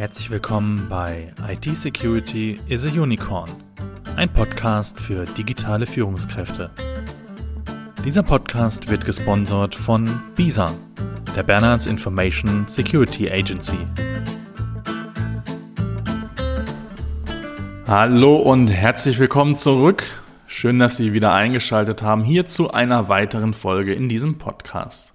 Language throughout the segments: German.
Herzlich willkommen bei IT Security is a Unicorn, ein Podcast für digitale Führungskräfte. Dieser Podcast wird gesponsert von BISA, der Bernards Information Security Agency. Hallo und herzlich willkommen zurück. Schön, dass Sie wieder eingeschaltet haben hier zu einer weiteren Folge in diesem Podcast.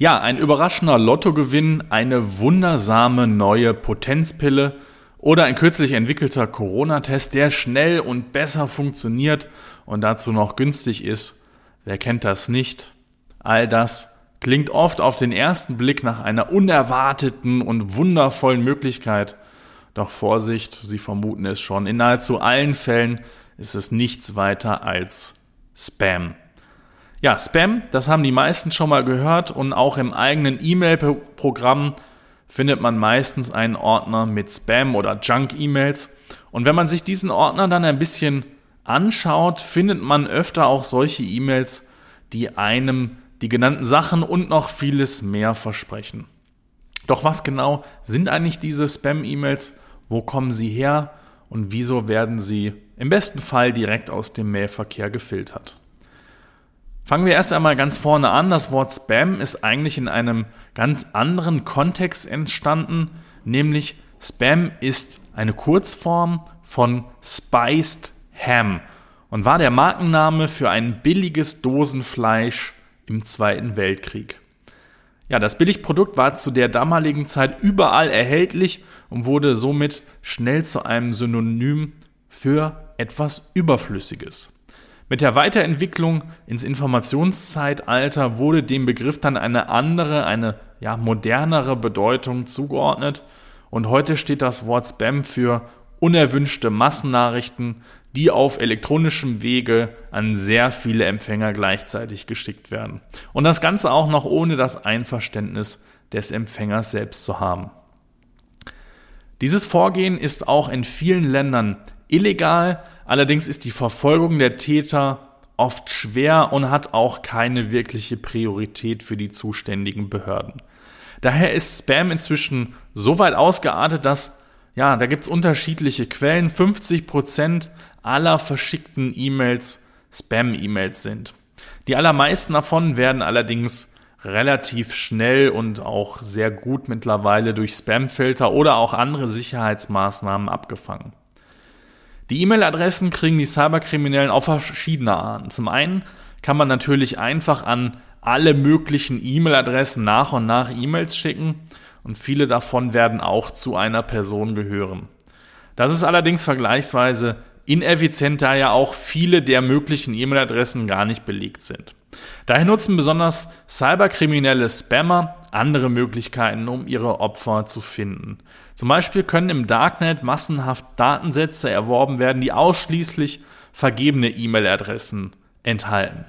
Ja, ein überraschender Lottogewinn, eine wundersame neue Potenzpille oder ein kürzlich entwickelter Corona-Test, der schnell und besser funktioniert und dazu noch günstig ist. Wer kennt das nicht? All das klingt oft auf den ersten Blick nach einer unerwarteten und wundervollen Möglichkeit. Doch Vorsicht, Sie vermuten es schon, in nahezu allen Fällen ist es nichts weiter als Spam. Ja, Spam, das haben die meisten schon mal gehört und auch im eigenen E-Mail-Programm findet man meistens einen Ordner mit Spam oder Junk-E-Mails. Und wenn man sich diesen Ordner dann ein bisschen anschaut, findet man öfter auch solche E-Mails, die einem die genannten Sachen und noch vieles mehr versprechen. Doch was genau sind eigentlich diese Spam-E-Mails? Wo kommen sie her? Und wieso werden sie im besten Fall direkt aus dem Mailverkehr gefiltert? Fangen wir erst einmal ganz vorne an. Das Wort Spam ist eigentlich in einem ganz anderen Kontext entstanden, nämlich Spam ist eine Kurzform von Spiced Ham und war der Markenname für ein billiges Dosenfleisch im Zweiten Weltkrieg. Ja, das Billigprodukt war zu der damaligen Zeit überall erhältlich und wurde somit schnell zu einem Synonym für etwas Überflüssiges. Mit der Weiterentwicklung ins Informationszeitalter wurde dem Begriff dann eine andere, eine ja, modernere Bedeutung zugeordnet und heute steht das Wort Spam für unerwünschte Massennachrichten, die auf elektronischem Wege an sehr viele Empfänger gleichzeitig geschickt werden. Und das Ganze auch noch ohne das Einverständnis des Empfängers selbst zu haben. Dieses Vorgehen ist auch in vielen Ländern illegal, allerdings ist die Verfolgung der Täter oft schwer und hat auch keine wirkliche Priorität für die zuständigen Behörden. Daher ist Spam inzwischen so weit ausgeartet, dass ja, da gibt's unterschiedliche Quellen. 50 Prozent aller verschickten E-Mails Spam-E-Mails sind. Die allermeisten davon werden allerdings relativ schnell und auch sehr gut mittlerweile durch Spamfilter oder auch andere Sicherheitsmaßnahmen abgefangen. Die E-Mail-Adressen kriegen die Cyberkriminellen auf verschiedene Arten. Zum einen kann man natürlich einfach an alle möglichen E-Mail-Adressen nach und nach E-Mails schicken und viele davon werden auch zu einer Person gehören. Das ist allerdings vergleichsweise ineffizient, da ja auch viele der möglichen E-Mail-Adressen gar nicht belegt sind. Daher nutzen besonders cyberkriminelle Spammer andere Möglichkeiten, um ihre Opfer zu finden. Zum Beispiel können im Darknet massenhaft Datensätze erworben werden, die ausschließlich vergebene E-Mail-Adressen enthalten.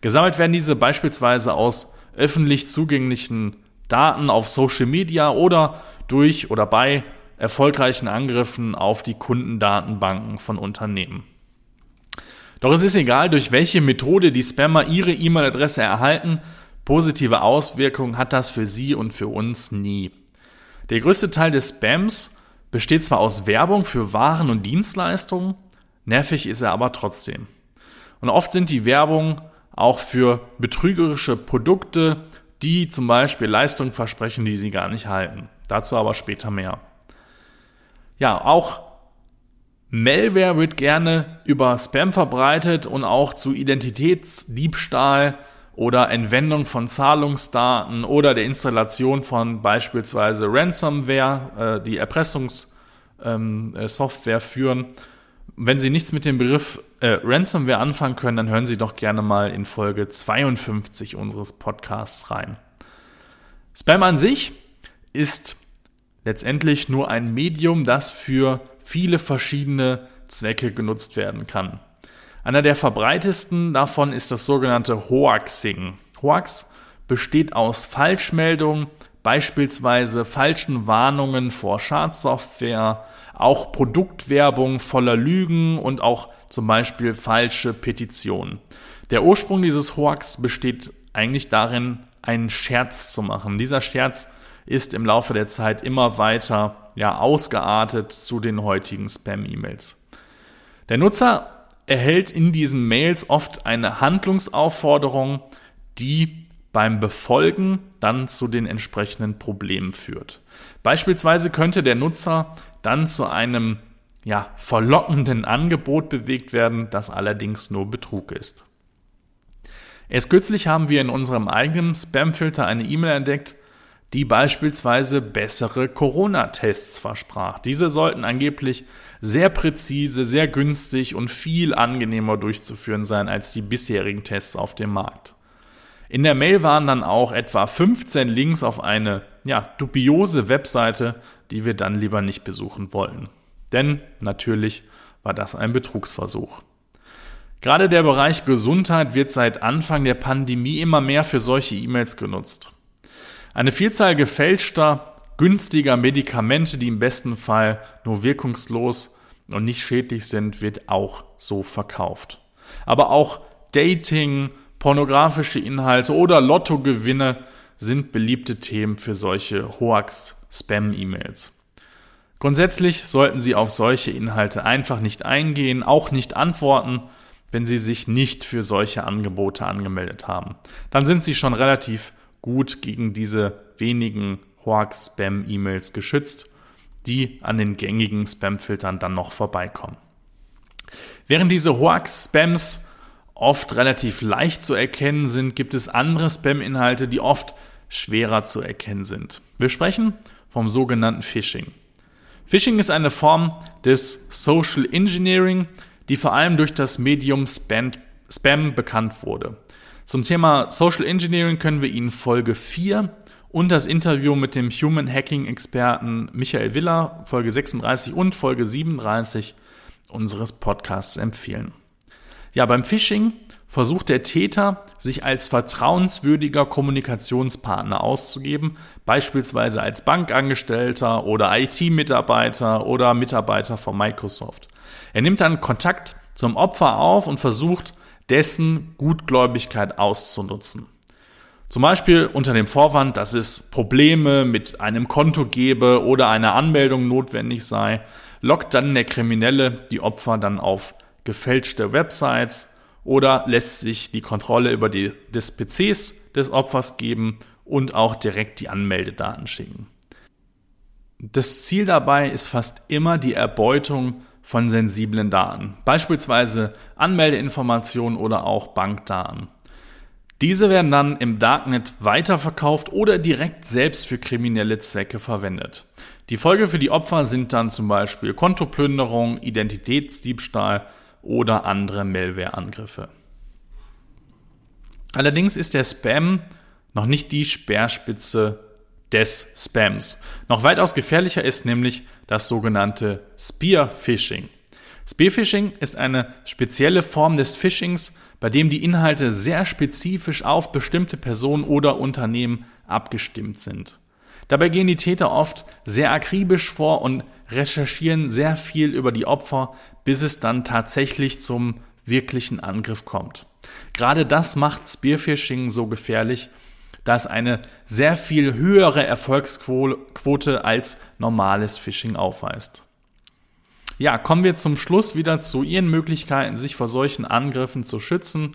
Gesammelt werden diese beispielsweise aus öffentlich zugänglichen Daten auf Social Media oder durch oder bei erfolgreichen Angriffen auf die Kundendatenbanken von Unternehmen. Doch es ist egal, durch welche Methode die Spammer ihre E-Mail-Adresse erhalten, positive Auswirkungen hat das für sie und für uns nie. Der größte Teil des Spams besteht zwar aus Werbung für Waren und Dienstleistungen, nervig ist er aber trotzdem. Und oft sind die Werbung auch für betrügerische Produkte, die zum Beispiel Leistungen versprechen, die sie gar nicht halten. Dazu aber später mehr. Ja, auch Malware wird gerne über Spam verbreitet und auch zu Identitätsdiebstahl oder Entwendung von Zahlungsdaten oder der Installation von beispielsweise Ransomware, äh, die Erpressungssoftware ähm, äh, führen. Wenn Sie nichts mit dem Begriff äh, Ransomware anfangen können, dann hören Sie doch gerne mal in Folge 52 unseres Podcasts rein. Spam an sich ist letztendlich nur ein Medium, das für viele verschiedene Zwecke genutzt werden kann. Einer der verbreitesten davon ist das sogenannte Hoaxing. Hoax besteht aus Falschmeldungen, beispielsweise falschen Warnungen vor Schadsoftware, auch Produktwerbung voller Lügen und auch zum Beispiel falsche Petitionen. Der Ursprung dieses Hoax besteht eigentlich darin, einen Scherz zu machen. Dieser Scherz ist im Laufe der Zeit immer weiter ja, ausgeartet zu den heutigen Spam-E-Mails. Der Nutzer erhält in diesen Mails oft eine Handlungsaufforderung, die beim Befolgen dann zu den entsprechenden Problemen führt. Beispielsweise könnte der Nutzer dann zu einem ja, verlockenden Angebot bewegt werden, das allerdings nur Betrug ist. Erst kürzlich haben wir in unserem eigenen Spamfilter eine E-Mail entdeckt, die beispielsweise bessere Corona-Tests versprach. Diese sollten angeblich sehr präzise, sehr günstig und viel angenehmer durchzuführen sein als die bisherigen Tests auf dem Markt. In der Mail waren dann auch etwa 15 Links auf eine ja, dubiose Webseite, die wir dann lieber nicht besuchen wollen. Denn natürlich war das ein Betrugsversuch. Gerade der Bereich Gesundheit wird seit Anfang der Pandemie immer mehr für solche E-Mails genutzt. Eine Vielzahl gefälschter, günstiger Medikamente, die im besten Fall nur wirkungslos und nicht schädlich sind, wird auch so verkauft. Aber auch Dating, pornografische Inhalte oder Lottogewinne sind beliebte Themen für solche Hoax-Spam-E-Mails. Grundsätzlich sollten Sie auf solche Inhalte einfach nicht eingehen, auch nicht antworten, wenn Sie sich nicht für solche Angebote angemeldet haben. Dann sind Sie schon relativ gut gegen diese wenigen Hoax-Spam-E-Mails geschützt, die an den gängigen Spam-Filtern dann noch vorbeikommen. Während diese Hoax-Spams oft relativ leicht zu erkennen sind, gibt es andere Spam-Inhalte, die oft schwerer zu erkennen sind. Wir sprechen vom sogenannten Phishing. Phishing ist eine Form des Social Engineering, die vor allem durch das Medium Spam, Spam bekannt wurde. Zum Thema Social Engineering können wir Ihnen Folge 4 und das Interview mit dem Human Hacking Experten Michael Willer, Folge 36 und Folge 37 unseres Podcasts empfehlen. Ja, beim Phishing versucht der Täter, sich als vertrauenswürdiger Kommunikationspartner auszugeben, beispielsweise als Bankangestellter oder IT-Mitarbeiter oder Mitarbeiter von Microsoft. Er nimmt dann Kontakt zum Opfer auf und versucht, dessen Gutgläubigkeit auszunutzen. Zum Beispiel unter dem Vorwand, dass es Probleme mit einem Konto gebe oder einer Anmeldung notwendig sei, lockt dann der Kriminelle die Opfer dann auf gefälschte Websites oder lässt sich die Kontrolle über die, des PCs des Opfers geben und auch direkt die Anmeldedaten schicken. Das Ziel dabei ist fast immer die Erbeutung von sensiblen Daten, beispielsweise Anmeldeinformationen oder auch Bankdaten. Diese werden dann im Darknet weiterverkauft oder direkt selbst für kriminelle Zwecke verwendet. Die Folge für die Opfer sind dann zum Beispiel Kontoplünderung, Identitätsdiebstahl oder andere Malware-Angriffe. Allerdings ist der Spam noch nicht die Speerspitze des Spams. Noch weitaus gefährlicher ist nämlich das sogenannte Spear-Phishing. Spear-Phishing ist eine spezielle Form des Phishings, bei dem die Inhalte sehr spezifisch auf bestimmte Personen oder Unternehmen abgestimmt sind. Dabei gehen die Täter oft sehr akribisch vor und recherchieren sehr viel über die Opfer, bis es dann tatsächlich zum wirklichen Angriff kommt. Gerade das macht Spearphishing so gefährlich, da es eine sehr viel höhere Erfolgsquote als normales Phishing aufweist. Ja, kommen wir zum Schluss wieder zu Ihren Möglichkeiten, sich vor solchen Angriffen zu schützen.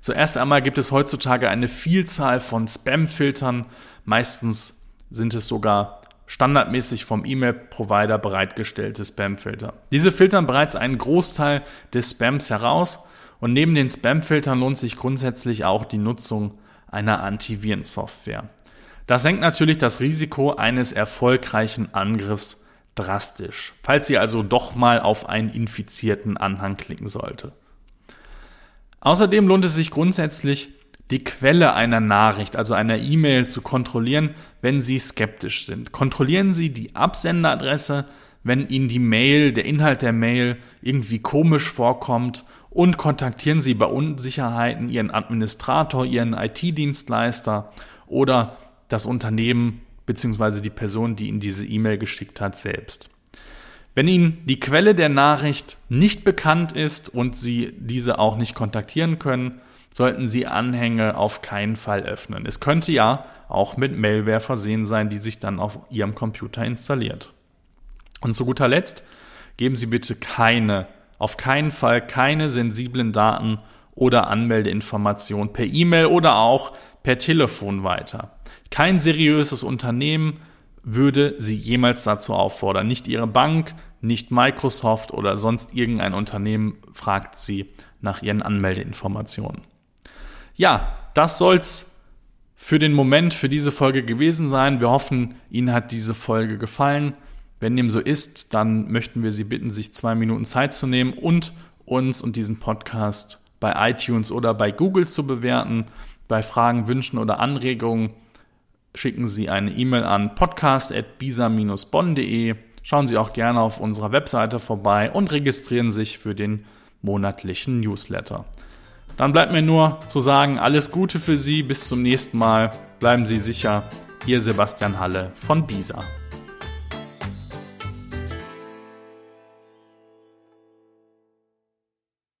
Zuerst einmal gibt es heutzutage eine Vielzahl von Spam-Filtern. Meistens sind es sogar standardmäßig vom E-Mail-Provider bereitgestellte Spam-Filter. Diese filtern bereits einen Großteil des Spams heraus und neben den Spam-Filtern lohnt sich grundsätzlich auch die Nutzung einer Antivirensoftware. Das senkt natürlich das Risiko eines erfolgreichen Angriffs drastisch, falls Sie also doch mal auf einen infizierten Anhang klicken sollte. Außerdem lohnt es sich grundsätzlich, die Quelle einer Nachricht, also einer E-Mail zu kontrollieren, wenn Sie skeptisch sind. Kontrollieren Sie die Absenderadresse, wenn Ihnen die Mail, der Inhalt der Mail irgendwie komisch vorkommt und kontaktieren Sie bei Unsicherheiten Ihren Administrator, Ihren IT-Dienstleister oder das Unternehmen bzw. die Person, die Ihnen diese E-Mail geschickt hat, selbst. Wenn Ihnen die Quelle der Nachricht nicht bekannt ist und Sie diese auch nicht kontaktieren können, sollten Sie Anhänge auf keinen Fall öffnen. Es könnte ja auch mit Malware versehen sein, die sich dann auf Ihrem Computer installiert. Und zu guter Letzt geben Sie bitte keine, auf keinen Fall keine sensiblen Daten oder Anmeldeinformationen per E-Mail oder auch per Telefon weiter. Kein seriöses Unternehmen würde Sie jemals dazu auffordern. Nicht Ihre Bank, nicht Microsoft oder sonst irgendein Unternehmen fragt Sie nach Ihren Anmeldeinformationen. Ja, das soll's für den Moment, für diese Folge gewesen sein. Wir hoffen, Ihnen hat diese Folge gefallen. Wenn dem so ist, dann möchten wir Sie bitten, sich zwei Minuten Zeit zu nehmen und uns und diesen Podcast bei iTunes oder bei Google zu bewerten. Bei Fragen, Wünschen oder Anregungen schicken Sie eine E-Mail an podcast.bisa-bonn.de. Schauen Sie auch gerne auf unserer Webseite vorbei und registrieren sich für den monatlichen Newsletter. Dann bleibt mir nur zu sagen, alles Gute für Sie, bis zum nächsten Mal, bleiben Sie sicher, Ihr Sebastian Halle von Bisa.